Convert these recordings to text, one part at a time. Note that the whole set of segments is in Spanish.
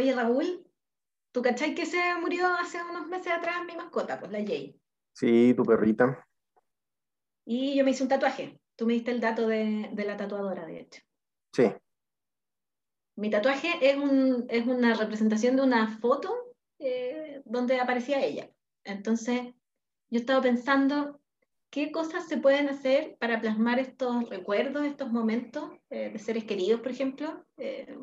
Oye, Raúl, ¿tú cachai que se murió hace unos meses atrás mi mascota, pues la Jay? Sí, tu perrita. Y yo me hice un tatuaje. Tú me diste el dato de, de la tatuadora, de hecho. Sí. Mi tatuaje es, un, es una representación de una foto eh, donde aparecía ella. Entonces, yo estaba pensando qué cosas se pueden hacer para plasmar estos recuerdos, estos momentos eh, de seres queridos, por ejemplo, eh,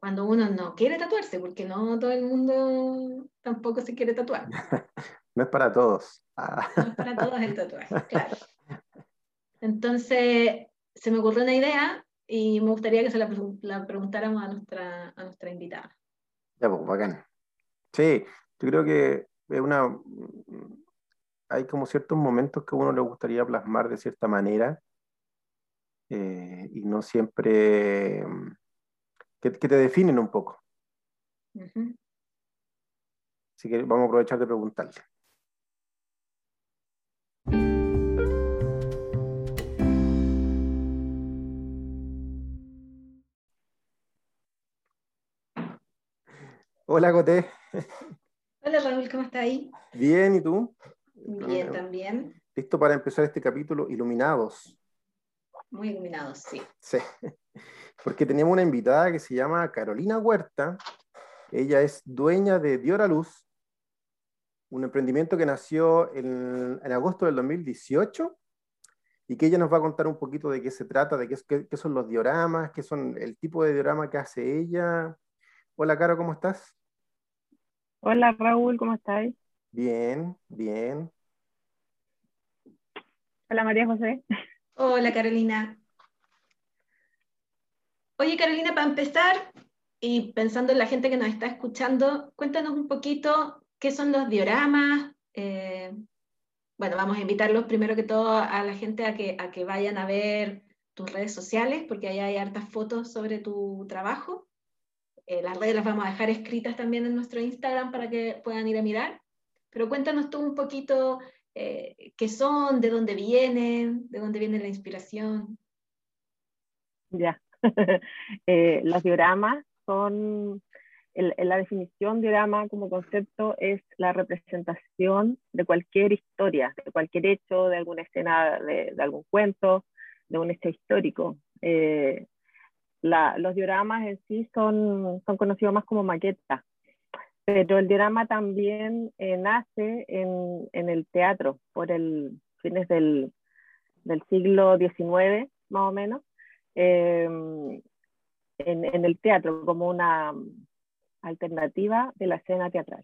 cuando uno no quiere tatuarse, porque no todo el mundo tampoco se quiere tatuar. no es para todos. Ah. No es para todos el tatuaje, claro. Entonces, se me ocurrió una idea y me gustaría que se la, la preguntáramos a nuestra, a nuestra invitada. Ya, pues, bacán. Sí, yo creo que es una, hay como ciertos momentos que a uno le gustaría plasmar de cierta manera eh, y no siempre que, te definen un poco. Así que vamos a aprovechar de preguntarle. Hola, Coté. Hola, Raúl, ¿cómo estás ahí? Bien, ¿y tú? Bien, también. Listo para empezar este capítulo, Iluminados. Muy iluminados, sí. Sí, porque teníamos una invitada que se llama Carolina Huerta. Ella es dueña de Diora Luz, un emprendimiento que nació en, agosto del 2018 y que ella nos va a contar un poquito de qué se trata, de qué, qué son los dioramas, qué son el tipo de diorama que hace ella. Hola, Caro, ¿cómo estás? Hola Raúl, ¿cómo estás? Bien, bien. Hola María José. Hola Carolina. Oye Carolina, para empezar, y pensando en la gente que nos está escuchando, cuéntanos un poquito qué son los dioramas. Eh, bueno, vamos a invitarlos primero que todo a la gente a que, vayan a ver tus redes sociales, porque ahí hay hartas fotos sobre tu trabajo. Eh, las redes las vamos a dejar escritas también en nuestro Instagram para que puedan ir a mirar. Pero cuéntanos tú un poquito eh, qué son, de dónde vienen, de dónde viene la inspiración. Ya, eh, los dioramas son, la definición diorama como concepto es la representación de cualquier historia, de cualquier hecho, de alguna escena, de, algún cuento, de un hecho histórico. Eh, los dioramas en sí son, son conocidos más como maquetas, pero el diorama también eh, nace en, en, el teatro por el fines del, del, siglo XIX, más o menos, em, en, en, el teatro como una alternativa de la escena teatral,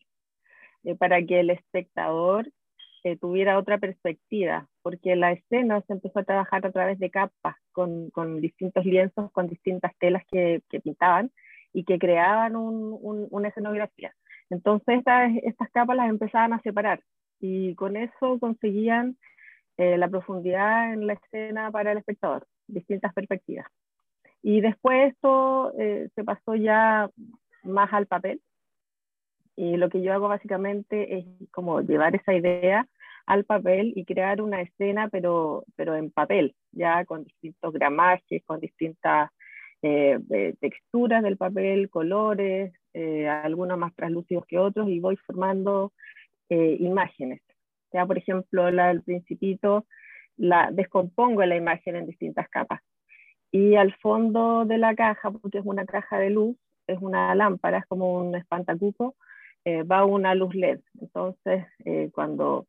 eh, para que el espectador eh, tuviera otra perspectiva, porque la escena se empezó a trabajar a través de capas, con, con distintos lienzos, con distintas telas que, que pintaban y que creaban un, una escenografía. Entonces estas, estas capas las empezaban a separar y con eso conseguían eh, la profundidad en la escena para el espectador, distintas perspectivas. Y después esto eh, se pasó ya más al papel, y lo que yo hago básicamente es como llevar esa idea al papel y crear una escena, pero, pero en papel, ya con distintos gramajes, con distintas eh, texturas del papel, colores, eh, algunos más translúcidos que otros, y voy formando eh, imágenes. Ya, por ejemplo, la del principito, la descompongo la imagen en distintas capas. Y al fondo de la caja, porque es una caja de luz, es una lámpara, es como un espantacupo, va una luz LED. Entonces, cuando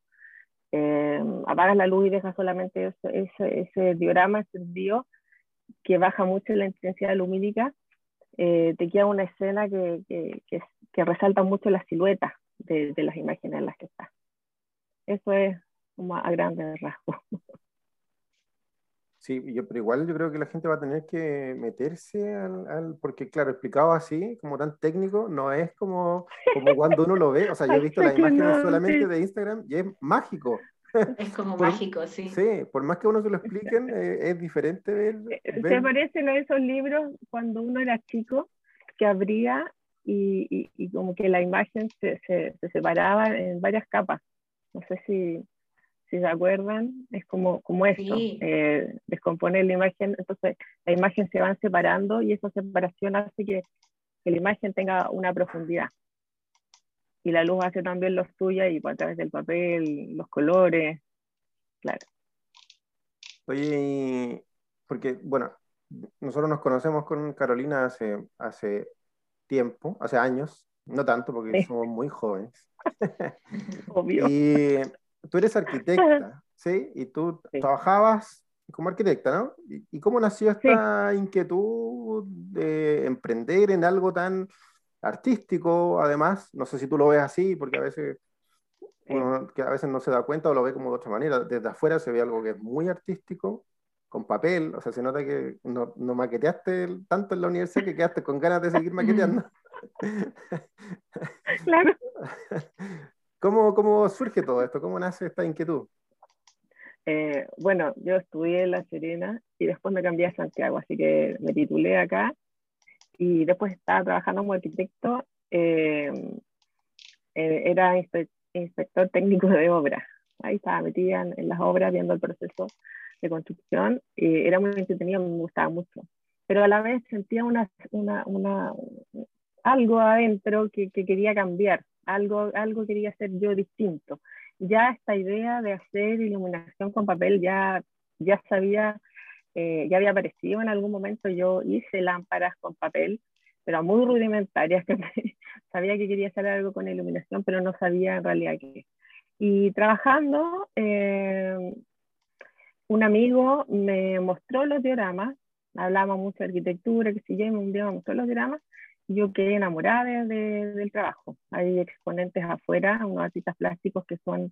eh, apagas la luz y dejas solamente ese, ese, diorama encendido que baja mucho la intensidad lumínica, eh, te queda una escena que, que, que, resalta mucho la silueta de, de, las imágenes en las que estás. Eso es como a grandes rasgos. Sí, yo, pero igual yo creo que la gente va a tener que meterse al, porque claro, explicado así, como tan técnico, no es como, como cuando uno lo ve, o sea, yo he visto las imágenes solamente de Instagram y es mágico. Es como mágico, sí. Sí, por más que uno se lo expliquen, eh, es diferente ver, eh, ¿Te parecen esos libros cuando uno era chico que abría y, y, y como que la imagen se, se, se separaba en varias capas? No sé si si se acuerdan, es como, como esto, eh, descomponer la imagen, entonces la imagen se van separando y esa separación hace que que la imagen tenga una profundidad. Y la luz hace también lo suya y a través del papel, los colores, claro. Oye, porque, bueno, nosotros nos conocemos con Carolina hace, hace tiempo, hace años, no tanto porque somos muy jóvenes. Obvio. y tú eres arquitecta, ¿sí? Y tú trabajabas como arquitecta, ¿no? ¿Y, cómo nació esta inquietud de emprender en algo tan artístico, además? No sé si tú lo ves así, porque a veces que a veces no se da cuenta o lo ve como de otra manera. Desde afuera se ve algo que es muy artístico, con papel, o sea, se nota que no, no maqueteaste tanto en la universidad que quedaste con ganas de seguir maqueteando. claro. ¿Cómo, ¿Cómo surge todo esto? ¿Cómo nace esta inquietud? Eh, bueno, yo estudié en La Serena y después me cambié a Santiago, así que me titulé acá y después estaba trabajando como arquitecto. Eh, eh, era inspector técnico de obra. Ahí estaba metida en, las obras viendo el proceso de construcción y era muy entretenido, me gustaba mucho. Pero a la vez sentía una, una, una algo adentro que, que, quería cambiar, algo, algo quería hacer yo distinto. Ya esta idea de hacer iluminación con papel ya, ya sabía, eh, ya había aparecido en algún momento, yo hice lámparas con papel, pero muy rudimentarias, que sabía que quería hacer algo con iluminación, pero no sabía en realidad qué. Y trabajando, eh, un amigo me mostró los dioramas, hablaba mucho de arquitectura, que si yo, un día me mostró los dioramas, yo quedé enamorada de, del trabajo. Hay exponentes afuera, unos artistas plásticos que son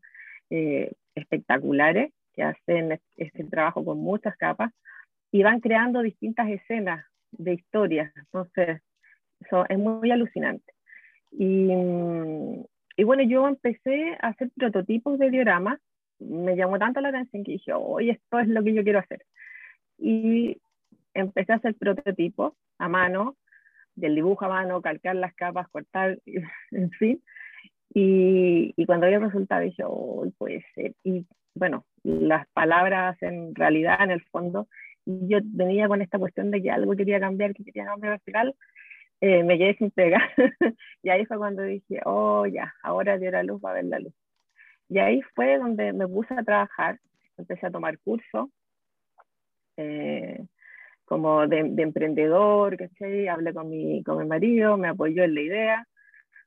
eh, espectaculares, que hacen este trabajo con muchas capas y van creando distintas escenas de historias. Entonces, eso es muy alucinante. Y, y, bueno, yo empecé a hacer prototipos de dioramas. Me llamó tanto la atención que dije, oye, esto es lo que yo quiero hacer. Y empecé a hacer prototipos a mano, del dibujo a mano, calcar las capas, cortar, en fin. Y, y cuando vi el resultado dije, oh, puede ser. Y bueno, las palabras en realidad, en el fondo, yo venía con esta cuestión de que algo quería cambiar, que quería cambiar al final, eh, me quedé sin pegar. y ahí fue cuando dije, oh, ya, ahora dio la luz, va a ver la luz. Y ahí fue donde me puse a trabajar, empecé a tomar cursos. Eh, como de, de emprendedor, ¿cachai? Hablé con mi, con mi marido, me apoyó en la idea.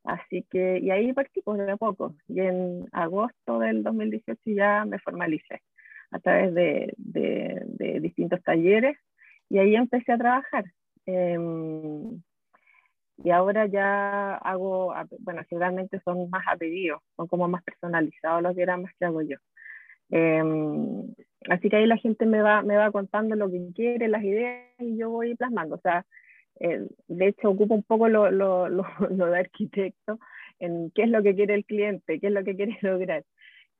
Así que, y ahí partí pues, de poco. Y en agosto del 2018 ya me formalicé a través de, de, de distintos talleres y ahí empecé a trabajar. Em, y ahora ya hago, bueno, generalmente son más a pedido, son como más personalizados los diagramas que hago yo. Em, así que ahí la gente me va, me va contando lo que quiere, las ideas, y yo voy plasmando. O sea, eh, de hecho, ocupo un poco lo, lo, lo, lo, de arquitecto en qué es lo que quiere el cliente, qué es lo que quiere lograr.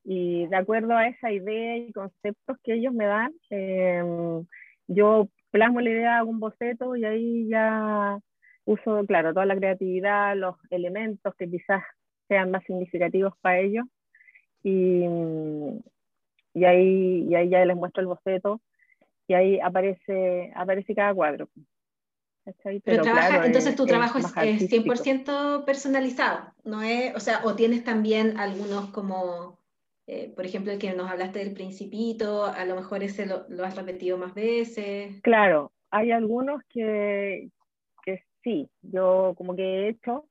Y de acuerdo a esa idea y conceptos que ellos me dan, em, yo plasmo la idea, hago un boceto y ahí ya uso, claro, toda la creatividad, los elementos que quizás sean más significativos para ellos. Y, y ahí, y ahí ya les muestro el boceto y ahí aparece, aparece cada cuadro. Pero, trabaja, entonces tu trabajo es, 100% personalizado, ¿no es? O sea, o tienes también algunos como, eh, por ejemplo, el que nos hablaste del principito, a lo mejor ese lo, lo has repetido más veces. Claro, hay algunos que, que sí, yo como que he hecho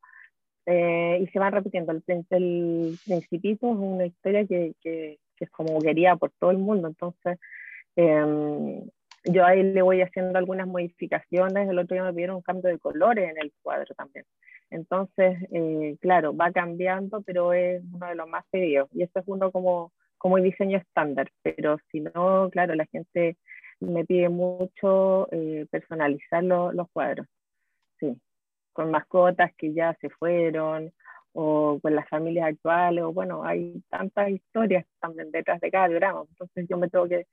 eh, y se van repitiendo. El, el principito es una historia que, que, que es como quería por todo el mundo. Entonces, eh, yo ahí le voy haciendo algunas modificaciones. El otro día me pidieron un cambio de colores en el cuadro también. Entonces, eh, claro, va cambiando, pero es uno de los más pedidos. Y eso es uno como, como el diseño estándar. Pero si no, claro, la gente me pide mucho eh, personalizar los cuadros. Sí, con mascotas que ya se fueron o con las familias actuales, o bueno, hay tantas historias también detrás de cada diorama, entonces yo me tengo que,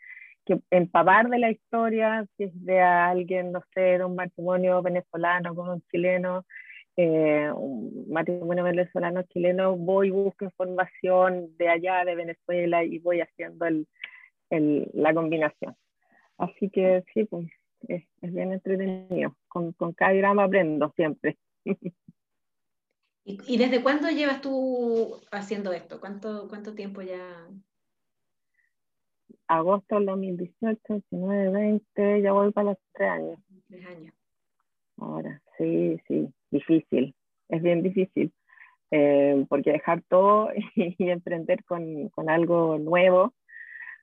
que empapar de la historia, si es de alguien, no sé, de un matrimonio venezolano con un chileno, eh, un matrimonio venezolano-chileno, voy y busco información de allá, de Venezuela, y voy haciendo el, el, la combinación. Así que sí, pues es, es bien entretenido. Con, con cada diorama aprendo siempre. ¿Y, desde cuándo llevas tú haciendo esto? ¿Cuánto, cuánto tiempo ya? Agosto del 2018, 19, 20, ya voy para los tres años. Tres años. Ahora, sí, sí, difícil, es bien difícil, eh, porque dejar todo y, emprender con, con, algo nuevo,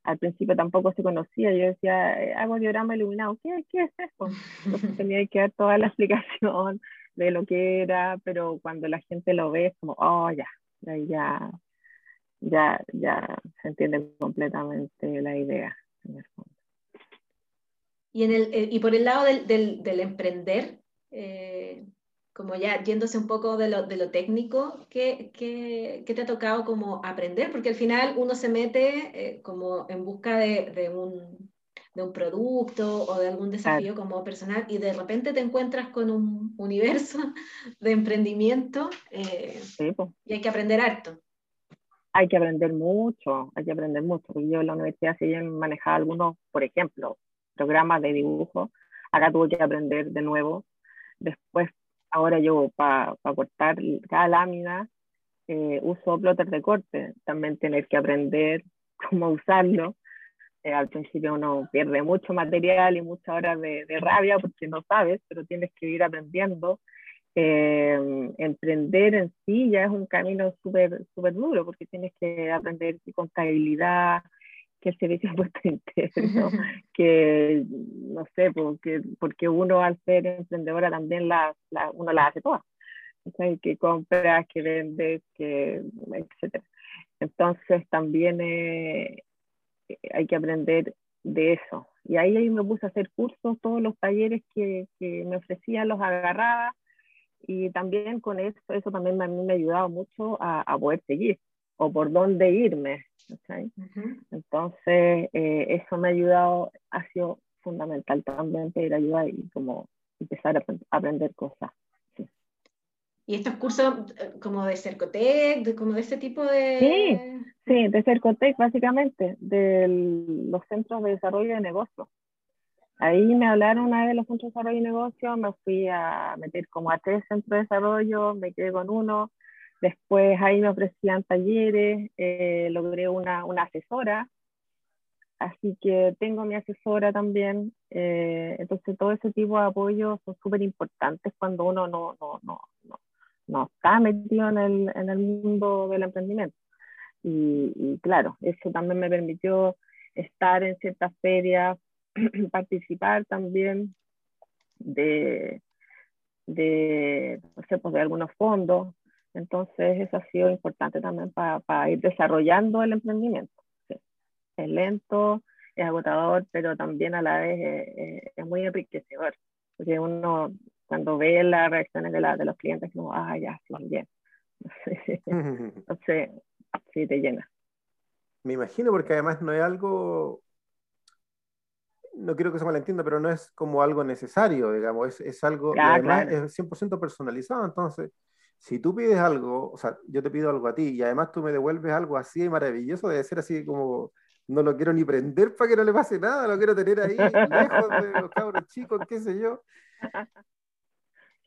al principio tampoco se conocía, yo decía, eh, hago diorama iluminado, ¿qué, qué es eso? Entonces tenía que dar toda la explicación de lo que era, pero cuando la gente lo ve es como, oh, ya, ya, ya, ya se entiende completamente la idea. Y, en el, eh, y por el lado del, del, del emprender, eh, como ya yéndose un poco de lo, de lo técnico, ¿qué, ¿qué, qué, te ha tocado como aprender? Porque al final uno se mete eh, como en busca de, de, un, de, un, producto o de algún desafío como personal y de repente te encuentras con un universo de emprendimiento y hay que aprender harto. Hay que aprender mucho, hay que aprender mucho. Yo en la universidad sí manejaba algunos, por ejemplo, programas de dibujo. Acá tuve que aprender de nuevo Después, ahora yo para cortar cada lámina eh, uso plotter de corte, también tener que aprender cómo usarlo. Eh, al principio uno pierde mucho material y muchas horas de, rabia porque no sabes, pero tienes que ir aprendiendo. Eh, emprender en sí ya es un camino súper super duro porque tienes que aprender contabilidad, que el servicio puesto interno, que no sé, porque, porque uno al ser emprendedora también la, la uno la hace todas. que compras, que vendes, que etcétera. Entonces también eh, hay que aprender de eso. Y ahí, ahí me puse a hacer cursos, todos los talleres que, que me ofrecían los agarraba y también con eso, eso también a mí me ha ayudado mucho a, a poder seguir o por dónde irme. Entonces, eh, eso me ha ayudado, ha sido fundamental también pedir ayuda y como empezar a, aprender cosas. ¿Y estos cursos eh, como de Cercotec, como de ese tipo de...? Sí, sí, de Cercotec básicamente, de los centros de desarrollo de negocios. Ahí me hablaron una vez de los centros de desarrollo de negocios, me fui a meter como a tres centros de desarrollo, me quedé con uno, Después ahí me ofrecían talleres, eh, logré una, una, asesora, así que tengo mi asesora también. Eh, entonces todo ese tipo de apoyo son súper importantes cuando uno no, no, no, no, no está metido en el, en el, mundo del emprendimiento. Y, y, claro, eso también me permitió estar en ciertas ferias, participar también de, de, no sé, pues de algunos fondos. Entonces, eso ha sido importante también para, ir desarrollando el emprendimiento. Es lento, es agotador, pero también a la vez es, muy enriquecedor, porque uno cuando ve las reacciones de, la, de los clientes, como, ah, ya, sí, bien. Entonces, sí te llena. Me imagino, porque además no es algo, no quiero que se malentienda, pero no es como algo necesario, digamos, es, es algo, además es 100% personalizado, entonces si tú pides algo, o sea, yo te pido algo a ti y además tú me devuelves algo así maravilloso, debe ser así como, no lo quiero ni prender para que no le pase nada, lo quiero tener ahí, lejos de los cabros chicos, qué sé yo.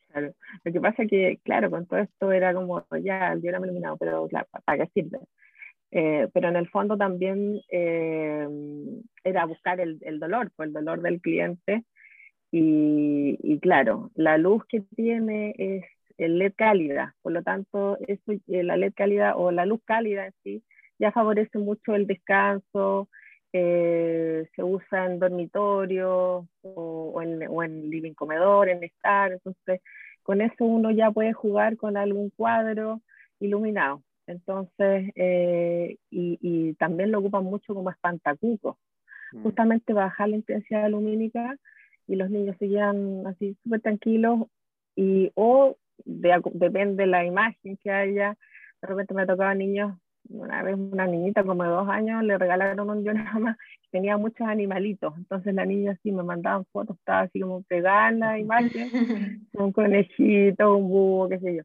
Claro, lo que pasa es que, claro, con todo esto era como, ya, el diorama iluminado, pero claro, ¿para qué sirve? Eh, pero en el fondo también eh, era buscar el, el, dolor, pues el dolor del cliente. Y, y, claro, la luz que tiene es el LED cálida, por lo tanto, eso, eh, la LED cálida o la luz cálida en sí ya favorece mucho el descanso, eh, se usa en dormitorio o, en, o, en, living comedor, en estar, entonces con eso uno ya puede jugar con algún cuadro iluminado. Entonces, eh, y, y, también lo ocupan mucho como espantacuco, mm. justamente bajar la intensidad lumínica y los niños seguían así súper tranquilos y o depende de la imagen que haya. De repente me tocaba niños, una vez una niñita como de dos años, le regalaron un diorama tenía muchos animalitos. Entonces la niña así me mandaban fotos, estaba así como pegada en la imagen, un conejito, un búho, qué sé yo.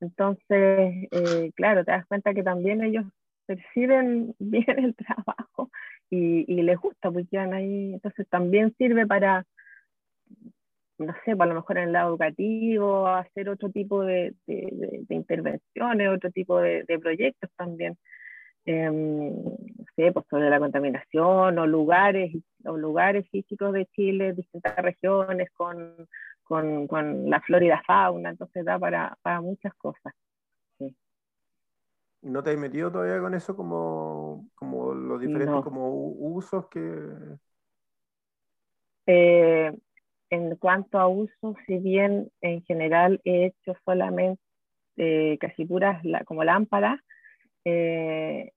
Entonces, eh, claro, te das cuenta que también ellos perciben bien el trabajo y, y les gusta, porque ahí. Entonces también sirve para no sé, pues, a lo mejor en el lado educativo, hacer otro tipo de, de, intervenciones, otro tipo de, proyectos también. Eh, no sé, pues sobre la contaminación o lugares, o lugares físicos de Chile, distintas regiones con, con, con la flora y la fauna, entonces da para, para muchas cosas. Sí. ¿No te has metido todavía con eso como, como los diferentes como usos que... Eh, en cuanto a uso, si bien en general he hecho solamente eh, casi puras como lámparas, eh,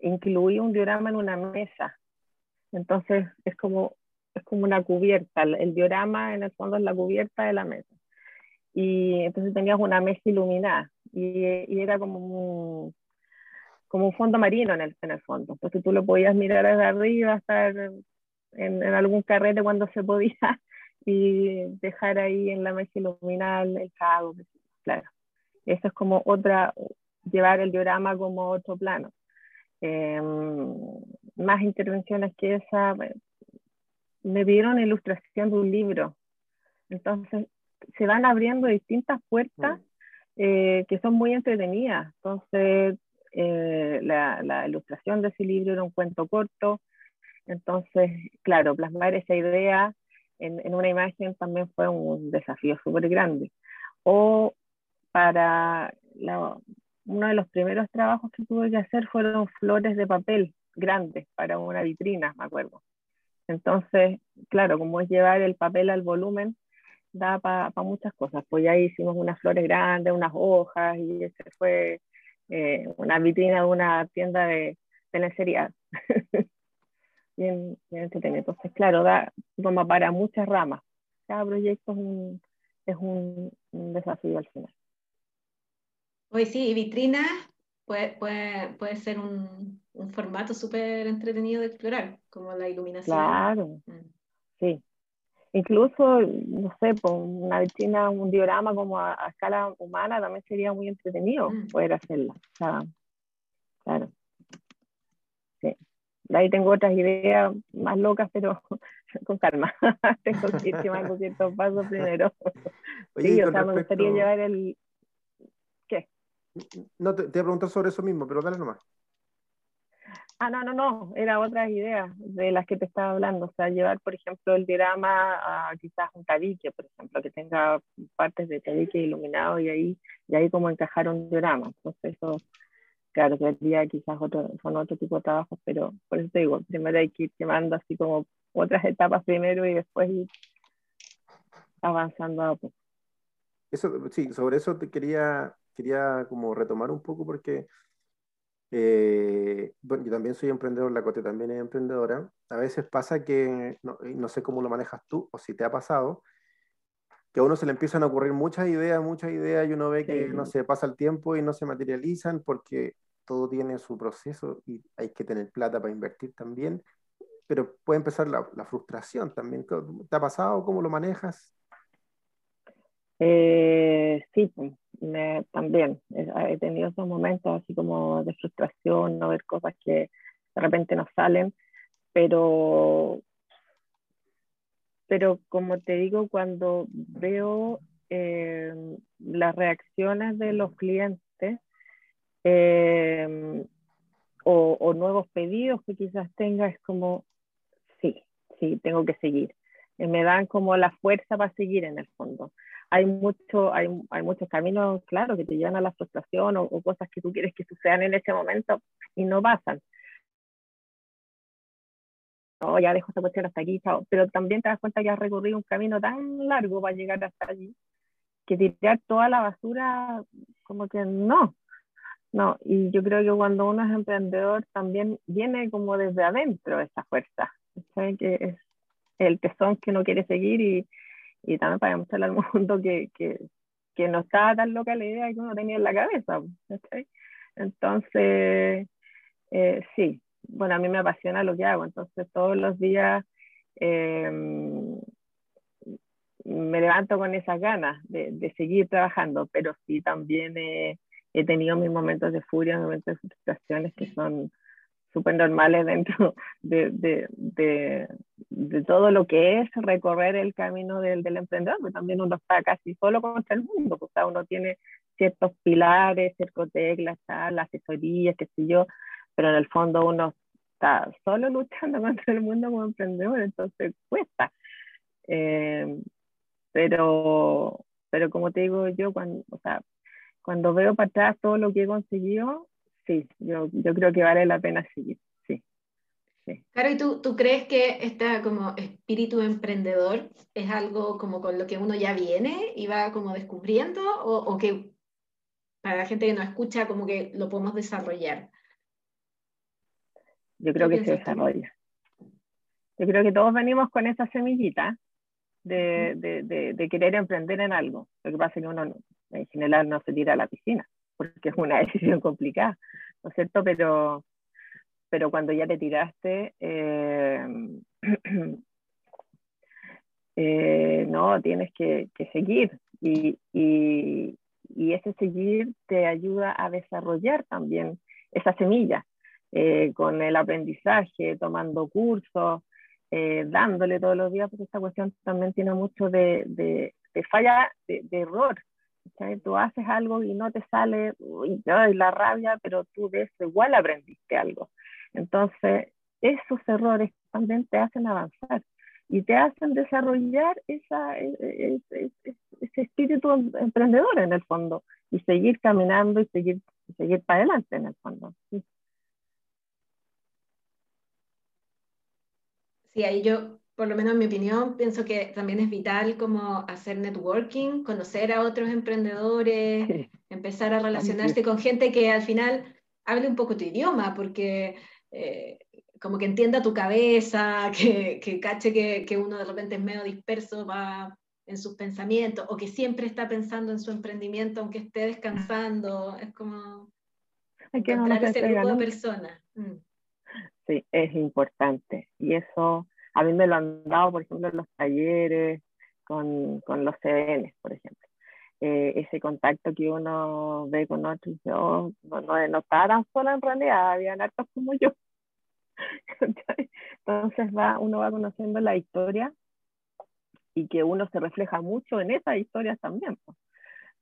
incluí un diorama en una mesa. Entonces es como, es como una cubierta. El diorama en el fondo es la cubierta de la mesa. Y entonces tenías una mesa iluminada y, y era como un, como un fondo marino en el, en el fondo. Entonces tú lo podías mirar desde arriba, estar en, en algún carrete cuando se podía y dejar ahí en la mesa iluminada el cago, claro. Eso es como otra, llevar el diorama como otro plano. Em, más intervenciones que esa, me dieron ilustración de un libro. Entonces, se van abriendo distintas puertas eh, que son muy entretenidas. Entonces, eh, la, la, ilustración de ese libro era un cuento corto. Entonces, claro, plasmar esa idea en, una imagen también fue un desafío súper grande. O para uno de los primeros trabajos que tuve que hacer fueron flores de papel grandes para una vitrina, me acuerdo. Entonces, claro, como es llevar el papel al volumen, da para muchas cosas. Pues ya hicimos unas flores grandes, unas hojas, y ese fue eh, una vitrina de una tienda de, de lencería. bien, entretenido. Entonces, claro, da como para muchas ramas. Cada proyecto es un, es un, desafío al final. Hoy sí, vitrina puede, puede, puede ser un, un formato súper entretenido de explorar, como la iluminación. Claro, mm. sí. Incluso, no sé, pues, una vitrina, un diorama como a, escala humana también sería muy entretenido mm. poder hacerla. O sea, claro ahí tengo otras ideas más locas, pero con calma. tengo que ir llevando ciertos pasos primero. sí, o sea, me gustaría llevar el... ¿Qué? No, te, te voy a preguntar sobre eso mismo, pero dale nomás. Ah, no, no, no, era otras ideas de las que te estaba hablando, o sea, llevar, por ejemplo, el diorama a quizás un tabique, por ejemplo, que tenga partes de tabique iluminado y ahí, y ahí como encajar un diorama. Entonces, eso claro, que día quizás otro, son otro tipo de trabajos, pero por eso te digo, primero hay que ir quemando así como otras etapas primero y después ir avanzando a poco. Eso, sí, sobre eso te quería, quería como retomar un poco porque eh, bueno, yo también soy emprendedor, la Cote también es emprendedora. A veces pasa que, no, no, sé cómo lo manejas tú o si te ha pasado, que a uno se le empiezan a ocurrir muchas ideas, muchas ideas y uno ve que, no sé, pasa el tiempo y no se materializan porque todo tiene su proceso y hay que tener plata para invertir también, pero puede empezar la, frustración también. ¿Te ha pasado? ¿Cómo lo manejas? Eh, sí, pues, también he tenido esos momentos así como de frustración, no ver cosas que de repente no salen, pero, pero como te digo, cuando veo eh, las reacciones de los clientes, eh, o, nuevos pedidos que quizás tenga, es como, sí, sí, tengo que seguir. Me dan como la fuerza para seguir en el fondo. Hay, mucho, hay, hay muchos caminos, claro, que te llevan a la frustración o, cosas que tú quieres que sucedan en ese momento y no pasan. No, ya dejo esta cuestión hasta aquí, chao. Pero también te das cuenta que has recorrido un camino tan largo para llegar hasta allí que tirar toda la basura, como que no, no, y yo creo que cuando uno es emprendedor también viene como desde adentro esa fuerza, que es el tesón que uno quiere seguir y, y también para demostrarle al mundo que, que, que, no estaba tan loca la idea que uno tenía en la cabeza. Entonces, eh, sí, bueno, a mí me apasiona lo que hago, entonces todos los días eh, me levanto con esas ganas de, de, seguir trabajando, pero sí también... Eh, he tenido mis momentos de furia, momentos de frustraciones que son súper normales dentro de, de, de todo lo que es recorrer el camino del, del emprendedor, porque también uno está casi solo contra el mundo, porque uno tiene ciertos pilares, cercoteclas, las asesorías, qué sé yo, pero en el fondo uno está solo luchando contra el mundo como emprendedor, entonces cuesta. Eh, pero, pero como te digo yo, cuando, o sea, cuando veo para atrás todo lo que he conseguido, sí, yo, yo creo que vale la pena seguir. Sí. Claro, ¿y tú, tú crees que este como espíritu emprendedor es algo como con lo que uno ya viene y va como descubriendo o, o que para la gente que nos escucha como que lo podemos desarrollar? Yo creo que se desarrolla. Yo creo que todos venimos con esa semillita de, de, de, querer emprender en algo. Lo que pasa es que uno en general no se tira a la piscina, porque es una decisión complicada, ¿no es cierto? Pero, pero cuando ya te tiraste, eh, eh, no, tienes que, seguir. Y, ese seguir te ayuda a desarrollar también esa semilla, eh, con el aprendizaje, tomando cursos, dándole todos los días, porque esta cuestión también tiene mucho de, falla, de error, Tú haces algo y no te sale uy, la rabia, pero tú de eso igual aprendiste algo. Entonces, esos errores también te hacen avanzar y te hacen desarrollar esa, e, e, e, ese espíritu em, emprendedor en el fondo y seguir caminando y seguir, seguir para adelante en el fondo. Sí, ahí yo por lo menos en mi opinión, pienso que también es vital como hacer networking, conocer a otros emprendedores, empezar a relacionarse con gente que al final hable un poco tu idioma, porque eh, como que entienda tu cabeza, que, que cache que, que, uno de repente es medio disperso va en sus pensamientos, o que siempre está pensando en su emprendimiento aunque esté descansando, es como Hay que encontrar ese grupo de personas. Mm. Sí, es importante, y eso a mí me lo han dado, por ejemplo, en los talleres, con, con los CDN, por ejemplo. Eh, ese contacto que uno ve con otros, yo no, no, no tan en realidad, habían hartos como yo. Entonces va, uno va conociendo la historia y que uno se refleja mucho en esas historias también. Pues.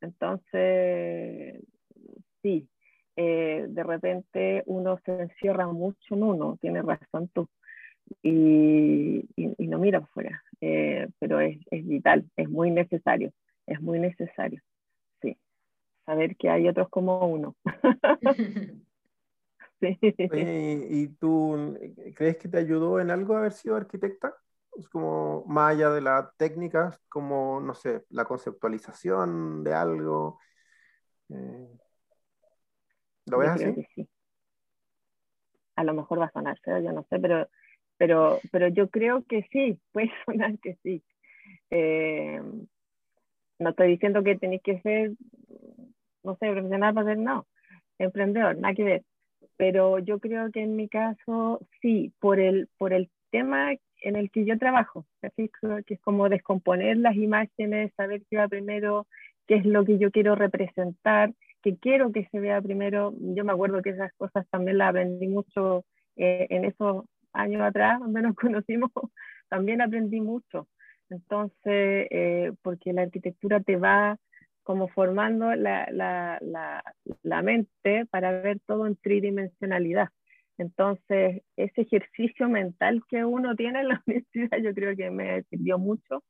Entonces, sí, eh, de repente uno se encierra mucho en uno, tiene razón tú y, y, no mira afuera, eh, pero es, es, vital, es muy necesario, es muy necesario, sí, saber que hay otros como uno. sí. ¿y tú crees que te ayudó en algo haber sido arquitecta? Es como más allá de las técnicas, como, no sé, la conceptualización de algo. Eh, ¿Lo ves así? Sí. A lo mejor va a sonar yo no sé, pero pero, pero yo creo que sí, puede sonar que sí. Eh, no estoy diciendo que tenéis que ser, no sé, profesional para ser, no, emprendedor, nada que ver. Pero yo creo que en mi caso sí, por el, por el tema en el que yo trabajo, que es como descomponer las imágenes, saber qué va primero, qué es lo que yo quiero representar, qué quiero que se vea primero. Yo me acuerdo que esas cosas también las aprendí mucho eh, en esos años atrás, donde nos conocimos, también aprendí mucho. Entonces, eh, porque la arquitectura te va como formando la, la, la, la, mente para ver todo en tridimensionalidad. Entonces, ese ejercicio mental que uno tiene en la universidad, yo creo que me sirvió mucho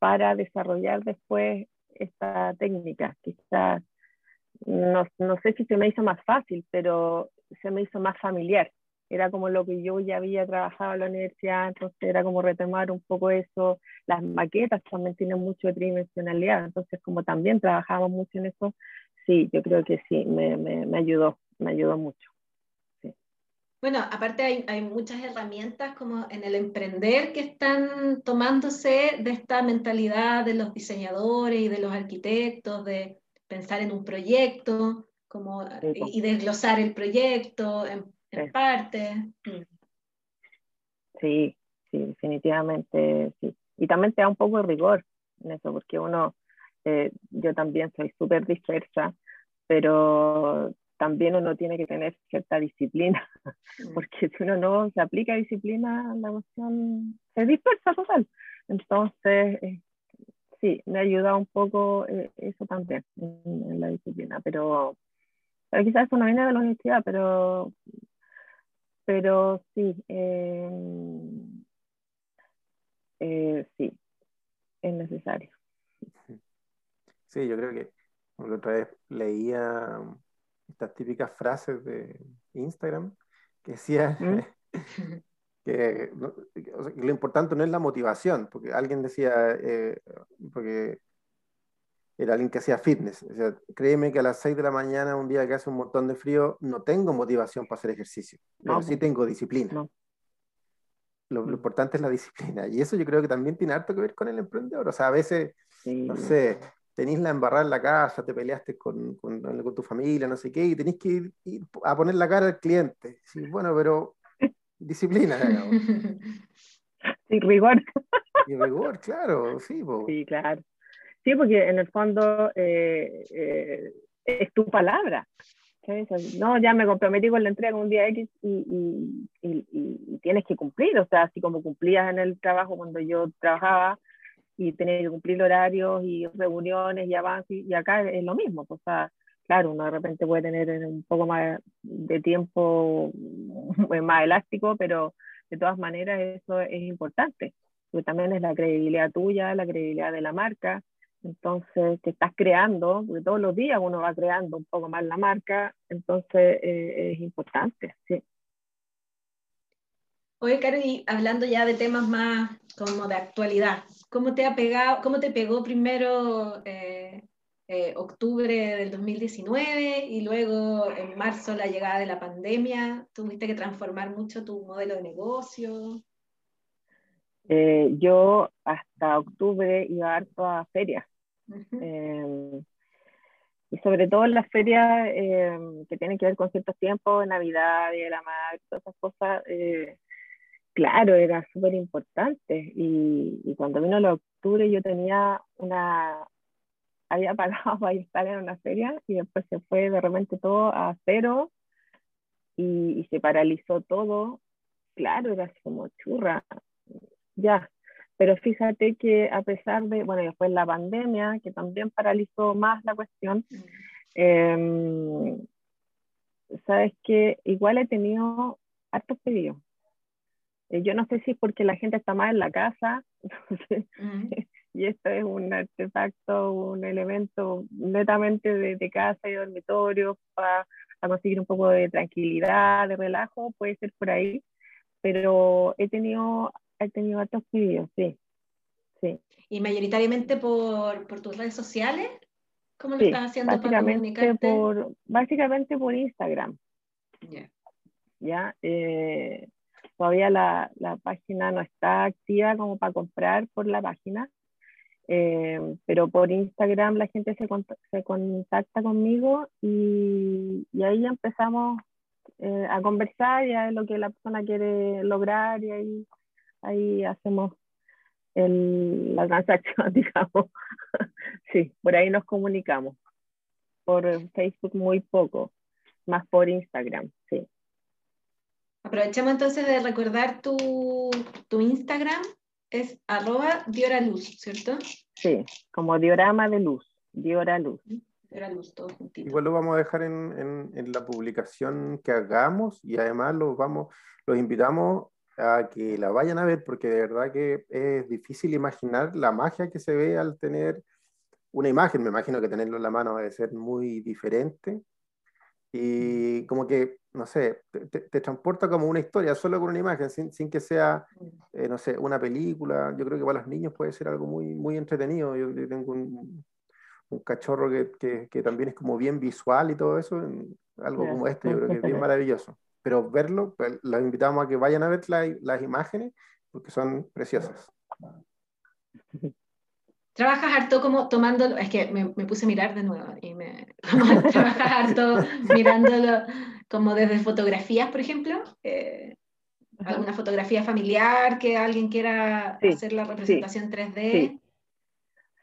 para desarrollar después esta técnica. Quizás, no, no sé si se me hizo más fácil, pero se me hizo más familiar era como lo que yo ya había trabajado en la universidad, entonces era como retomar un poco eso. Las maquetas también tienen mucho de tridimensionalidad, entonces como también trabajamos mucho en eso, sí, yo creo que sí, me, me, me ayudó, me ayudó mucho. Sí. Bueno, aparte hay, hay, muchas herramientas como en el emprender que están tomándose de esta mentalidad de los diseñadores y de los arquitectos, de pensar en un proyecto como, y, y desglosar el proyecto, en en parte. Sí, sí, definitivamente sí. Y también te da un poco de rigor en eso, porque uno, eh, yo también soy súper dispersa, pero también uno tiene que tener cierta disciplina, mm. porque si uno no se aplica disciplina, la emoción se dispersa total. Entonces, eh, sí, me ayuda un poco eh, eso también en, la disciplina, pero, quizás eso no viene de la universidad, pero, pero sí, em, eh, sí, es necesario. Sí, yo creo que la otra vez leía estas típicas frases de Instagram que decía ¿Mm? que, lo importante no es la motivación, porque alguien decía, eh, porque era alguien que hacía fitness, o sea, créeme que a las 6 de la mañana, un día que hace un montón de frío, no tengo motivación para hacer ejercicio, pero sí tengo disciplina. Lo, mm. importante es la disciplina, y eso yo creo que también tiene harto que ver con el emprendedor, o sea, a veces, no sé, tenéis la embarrada en la casa, te peleaste con, con, con, tu familia, no sé qué, y tenéis que ir, a poner la cara al cliente. Sí, bueno, pero disciplina. Y rigor. Y rigor, claro, sí. Sí, claro. Sí, porque en el fondo eh, eh, es tu palabra. No, ya me comprometí con la entrega un día X y, y, y, tienes que cumplir. O sea, así como cumplías en el trabajo cuando yo trabajaba, y tener que cumplir horarios y reuniones y avances, y acá es lo mismo, pues, o sea, claro, uno de repente puede tener un poco más de tiempo más elástico, pero de todas maneras eso es importante, porque también es la credibilidad tuya, la credibilidad de la marca, entonces te estás creando, porque todos los días uno va creando un poco más la marca, entonces eh, es importante, sí. Oye, Caro, y hablando ya de temas más como de actualidad, ¿cómo te ha pegado, cómo te pegó primero eh, eh, octubre del 2019 y luego en marzo la llegada de la pandemia? ¿Tuviste que transformar mucho tu modelo de negocio? Eh, yo hasta octubre iba harto a ferias. Em, y sobre todo en las ferias em, que tienen que ver con ciertos tiempos, Navidad, Día de la Madre, todas esas cosas, claro, era súper importante. Y, y, cuando vino el octubre yo tenía una, había pagado para estar en una feria y después se fue de repente todo a cero y, se paralizó todo. Claro, era así como churra, ya. Pero fíjate que a pesar de, bueno, después la pandemia, que también paralizó más la cuestión, em, sabes que igual he tenido hartos pedidos. Eh, yo no sé si es porque la gente está más en la casa y esto es un artefacto, un elemento netamente de, casa y dormitorio para, conseguir un poco de tranquilidad, de relajo, puede ser por ahí, pero he tenido, he tenido hartos pedidos, sí. sí. ¿Y mayoritariamente por, por tus redes sociales? ¿Cómo lo estás haciendo para comunicarte? Por, básicamente por Instagram. Ya, eh, Todavía la, la, página no está activa como para comprar por la página, eh, pero por Instagram la gente se, se contacta conmigo y, y ahí empezamos eh, a conversar ya de lo que la persona quiere lograr y ahí, ahí hacemos el, la transacción, digamos. sí, por ahí nos comunicamos. Por Facebook muy poco, más por Instagram, sí. Aprovechemos entonces de recordar tu, tu Instagram, es arroba dioraluz, ¿cierto? Sí, como diorama de luz, dioraluz. Dioraluz, todo juntito. Igual lo vamos a dejar en, en, en, la publicación que hagamos y además los, vamos, los invitamos a que la vayan a ver porque de verdad que es difícil imaginar la magia que se ve al tener una imagen. Me imagino que tenerlo en la mano debe ser muy diferente y como que, no sé, te, transporta como una historia solo con una imagen, sin, sin que sea, eh, no sé, una película. Yo creo que para los niños puede ser algo muy, muy entretenido. Yo, tengo un, un cachorro que, que, que, también es como bien visual y todo eso, algo como este, yo creo que es bien maravilloso. Pero verlo, pues, los invitamos a que vayan a ver las imágenes porque son preciosas. Trabajas harto como tomándolo, es que me, me, puse a mirar de nuevo y me trabajas harto mirándolo como desde fotografías, por ejemplo. Eh, alguna fotografía familiar que alguien quiera hacer la representación 3D.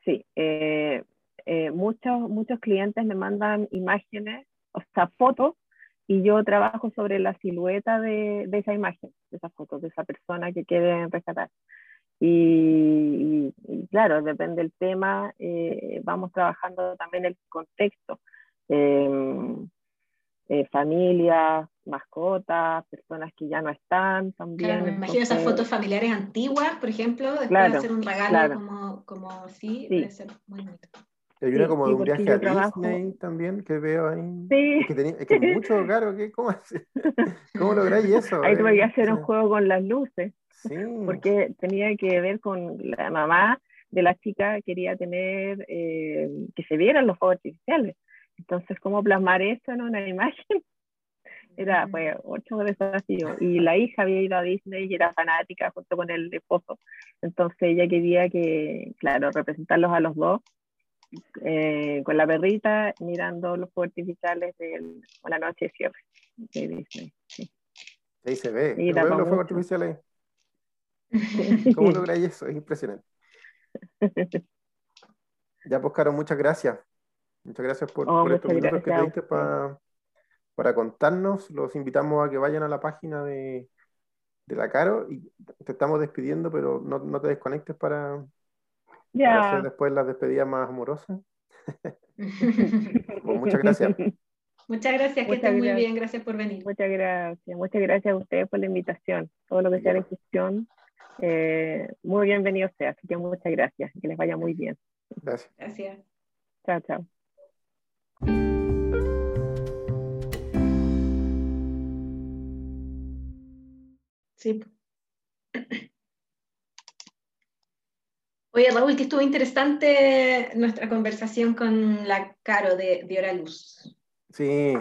Sí, Eh, eh, muchos, muchos clientes me mandan imágenes o sea, fotos, y yo trabajo sobre la silueta de, de esa imagen, de esa foto, de esa persona que quieren rescatar. Y, claro, depende del tema, eh, vamos trabajando también el contexto. Em, eh, familias, mascotas, personas que ya no están también. Claro, me imagino esas fotos familiares antiguas, por ejemplo, después de hacer un regalo como, como así, sí. debe ser muy bonito. Hay una como de un viaje a Disney también que veo ahí. Sí. Es que, tenía, es que mucho, caro, ¿qué? ¿cómo, ¿cómo lográis eso? Ahí tuve que hacer un juego con las luces. Sí. Porque tenía que ver con la mamá de la chica, quería tener eh, que se vieran los juegos artificiales. Entonces, ¿cómo plasmar eso en una imagen? Era pues ocho desafíos. Y la hija había ido a Disney y era fanática junto con el esposo. Entonces ella quería que, claro, representarlos a los dos eh, con la perrita mirando los fuegos artificiales de la noche de cierre de Disney. Sí. Ahí se ve. Y los fuegos artificiales. ¿Cómo lográis eso? Es impresionante. Ya, pues, Caro, muchas gracias. Muchas gracias por, oh, por estos minutos que te diste para, para contarnos. Los invitamos a que vayan a la página de, de la Caro y te estamos despidiendo, pero no, no te desconectes para, para hacer después la despedida más amorosa. Pues muchas gracias. Muchas gracias, que estén muy bien, gracias por venir. Muchas gracias, muchas gracias a ustedes por la invitación. Todo lo que sea la gestión, eh, muy bienvenido sea, así que muchas gracias, que les vaya muy bien. Gracias. Gracias. Chao, chao. Sí. Oye, Raúl, que estuvo interesante nuestra conversación con la Caro de, de Hora Luz. Sí,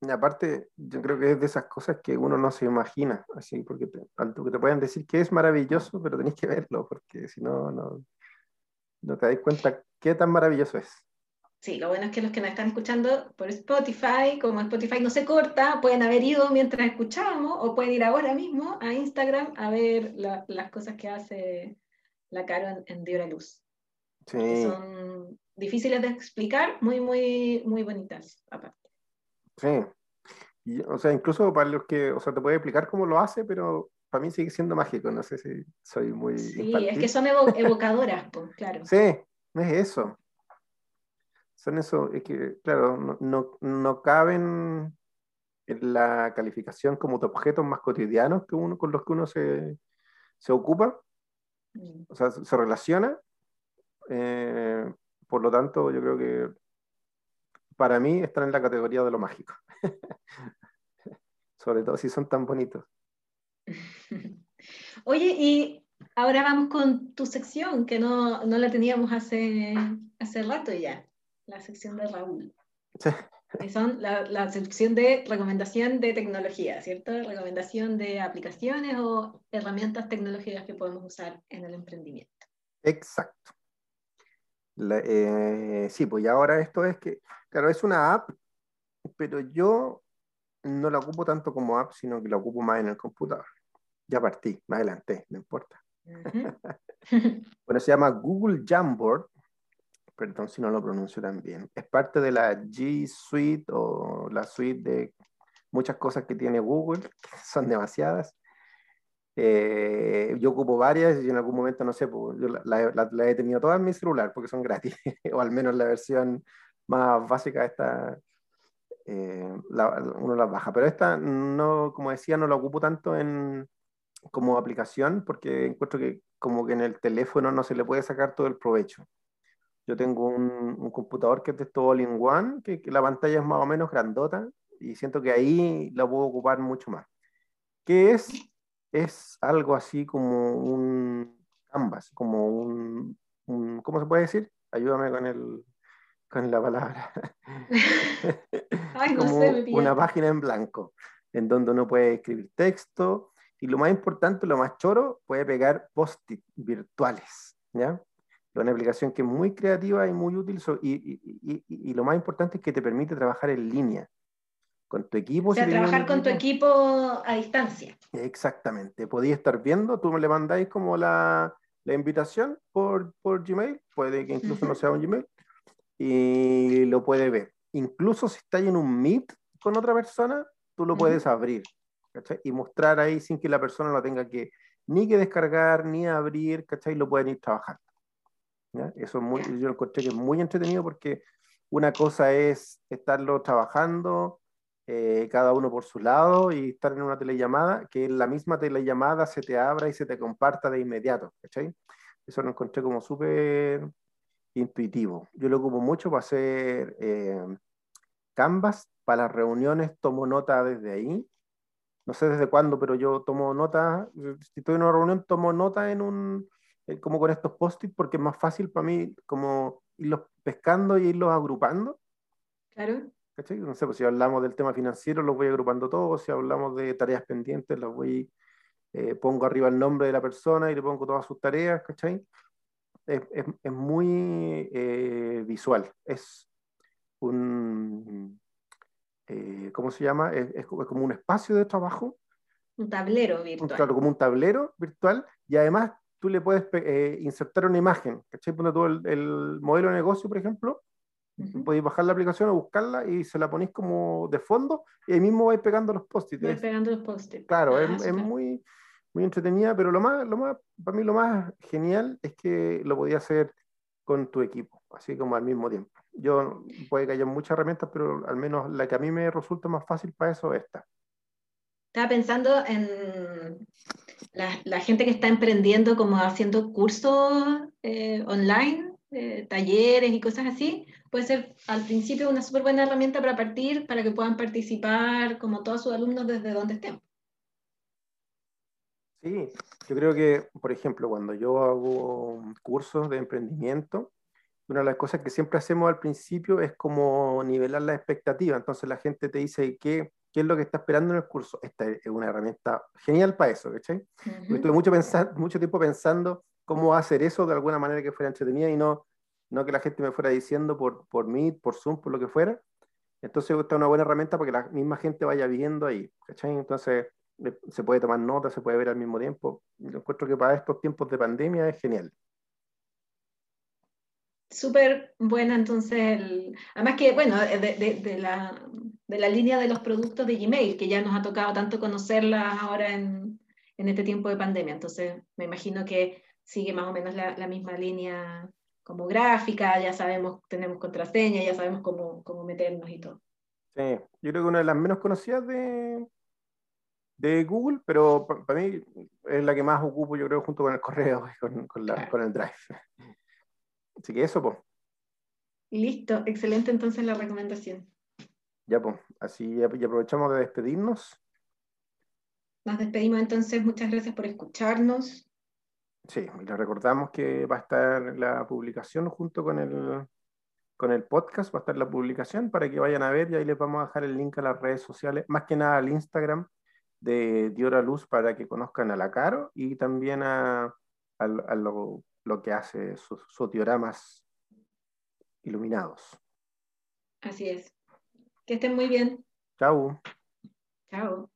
y aparte, yo creo que es de esas cosas que uno no se imagina, así, porque tanto que te pueden decir que es maravilloso, pero tenéis que verlo, porque si no, no, no te das cuenta qué tan maravilloso es. Sí, lo bueno es que los que nos están escuchando por Spotify, como Spotify no se corta, pueden haber ido mientras escuchábamos o pueden ir ahora mismo a Instagram a ver las cosas que hace la Caro en, en Luz. Sí. son difíciles de explicar, muy, muy, muy bonitas aparte. Sí. o sea, incluso para los que, o sea, te puede explicar cómo lo hace, pero para mí sigue siendo mágico, no sé si soy muy... Sí, es que son evocadoras, pues, claro. Sí, es eso. Son eso, es que, claro, no, no, no caben en la calificación como de objetos más cotidianos que uno, con los que uno se, se ocupa, o sea, se relaciona. Eh, por lo tanto, yo creo que para mí están en la categoría de lo mágico. Sobre todo si son tan bonitos. Oye, y ahora vamos con tu sección, que no, no la teníamos hace, hace rato ya, la sección de Raúl. Sí son la, sección de recomendación de tecnología, ¿cierto? Recomendación de aplicaciones o herramientas tecnológicas que podemos usar en el emprendimiento. Exacto. Eh, sí, pues ya ahora esto es que, claro, es una app, pero yo no la ocupo tanto como app, sino que la ocupo más en el computador. Ya partí, me adelanté, no importa. bueno, se llama Google Jamboard perdón si no lo pronuncio tan bien, es parte de la G Suite o la suite de muchas cosas que tiene Google, que son demasiadas. Eh, yo ocupo varias y en algún momento, no sé, pues, yo la, he tenido todas en mi celular porque son gratis, o al menos la versión más básica esta, eh, uno las baja. Pero esta, no, como decía, no la ocupo tanto en, como aplicación porque encuentro que como que en el teléfono no se le puede sacar todo el provecho. Yo tengo un, computador que es de todo all-in-one, que, la pantalla es más o menos grandota y siento que ahí la puedo ocupar mucho más. ¿Qué es? Es algo así como un canvas, como un, ¿cómo se puede decir? Ayúdame con, el, con la palabra. como una página en blanco, en donde uno puede escribir texto y lo más importante, lo más choro, puede pegar post-it virtuales, ¿ya? Una aplicación que es muy creativa y muy útil y, lo más importante es que te permite trabajar en línea con tu equipo. O sea, trabajar con tu equipo a distancia. Exactamente. Podía estar viendo, tú me le mandáis como la, invitación por, por, Gmail, puede que incluso no sea un Gmail, y lo puede ver. incluso si estás en un Meet con otra persona, tú lo puedes abrir ¿cachai? y mostrar ahí sin que la persona lo tenga que ni que descargar, ni abrir, ¿cachai? Lo pueden ir trabajando. Eso es muy, yo encontré que es muy entretenido porque una cosa es estarlo trabajando eh, cada uno por su lado y estar en una telellamada, que la misma telellamada se te abra y se te comparta de inmediato, ¿cachai? Eso lo encontré como súper intuitivo. Yo lo ocupo mucho para hacer eh, Canvas, para las reuniones tomo nota desde ahí. No sé desde cuándo, pero yo tomo nota, si estoy en una reunión, tomo nota en un, eh, como con estos post-it, porque es más fácil para mí como irlos pescando y irlos agrupando. Claro. ¿Cachai? No sé, pues si hablamos del tema financiero, los voy agrupando todos, si hablamos de tareas pendientes, los voy, eh, pongo arriba el nombre de la persona y le pongo todas sus tareas, ¿cachai? Es, es, es muy eh, visual, es un, eh, ¿cómo se llama? Es, es, como un espacio de trabajo. Un tablero virtual. Claro, como un tablero virtual y además tú le puedes eh, insertar una imagen, ¿cachai? Pone todo el, el, modelo de negocio, por ejemplo, uh podéis bajar la aplicación o buscarla y se la ponéis como de fondo y ahí mismo vais pegando los post-its. Vais pegando los post-its. Claro, ah, es, es, muy, muy entretenida, pero lo más, lo más, para mí lo más genial es que lo podía hacer con tu equipo, así como al mismo tiempo. Yo, puede que haya muchas herramientas, pero al menos la que a mí me resulta más fácil para eso es esta. Estaba pensando en la, gente que está emprendiendo como haciendo cursos eh, online, eh, talleres y cosas así. Puede ser al principio una súper buena herramienta para partir, para que puedan participar como todos sus alumnos desde donde estén. Sí, yo creo que, por ejemplo, cuando yo hago cursos de emprendimiento, una de las cosas que siempre hacemos al principio es como nivelar la expectativa. Entonces la gente te dice qué, qué es lo que está esperando en el curso. Esta es una herramienta genial para eso, ¿cachai? Uh -huh. Estuve mucho, pensar, mucho tiempo pensando cómo hacer eso de alguna manera que fuera entretenida y no, no que la gente me fuera diciendo por, por Meet, por Zoom, por lo que fuera. Entonces esta es una buena herramienta para que la misma gente vaya viendo ahí, ¿cachai? Entonces se puede tomar notas, se puede ver al mismo tiempo. Yo encuentro que para estos tiempos de pandemia es genial. Súper buena, entonces, el, además que, bueno, de, de, de, la, de la línea de los productos de Gmail, que ya nos ha tocado tanto conocerla ahora en, en este tiempo de pandemia, entonces me imagino que sigue más o menos la, la, misma línea como gráfica, ya sabemos, tenemos contraseña, ya sabemos cómo, cómo meternos y todo. Sí, yo creo que una de las menos conocidas de, de Google, pero para mí es la que más ocupo, yo creo, junto con el correo y con, con, la, claro. con el Drive. Así que eso, pues. Listo, excelente entonces la recomendación. Ya, pues, así ya aprovechamos de despedirnos. Nos despedimos entonces, muchas gracias por escucharnos. Sí, y les recordamos que va a estar la publicación junto con el, con el podcast, va a estar la publicación para que vayan a ver y ahí les vamos a dejar el link a las redes sociales, más que nada al Instagram de Diora Luz para que conozcan a la Caro y también a, a, a lo lo que hace sus, sus dioramas iluminados. Así es. Que estén muy bien. Chao. Chao.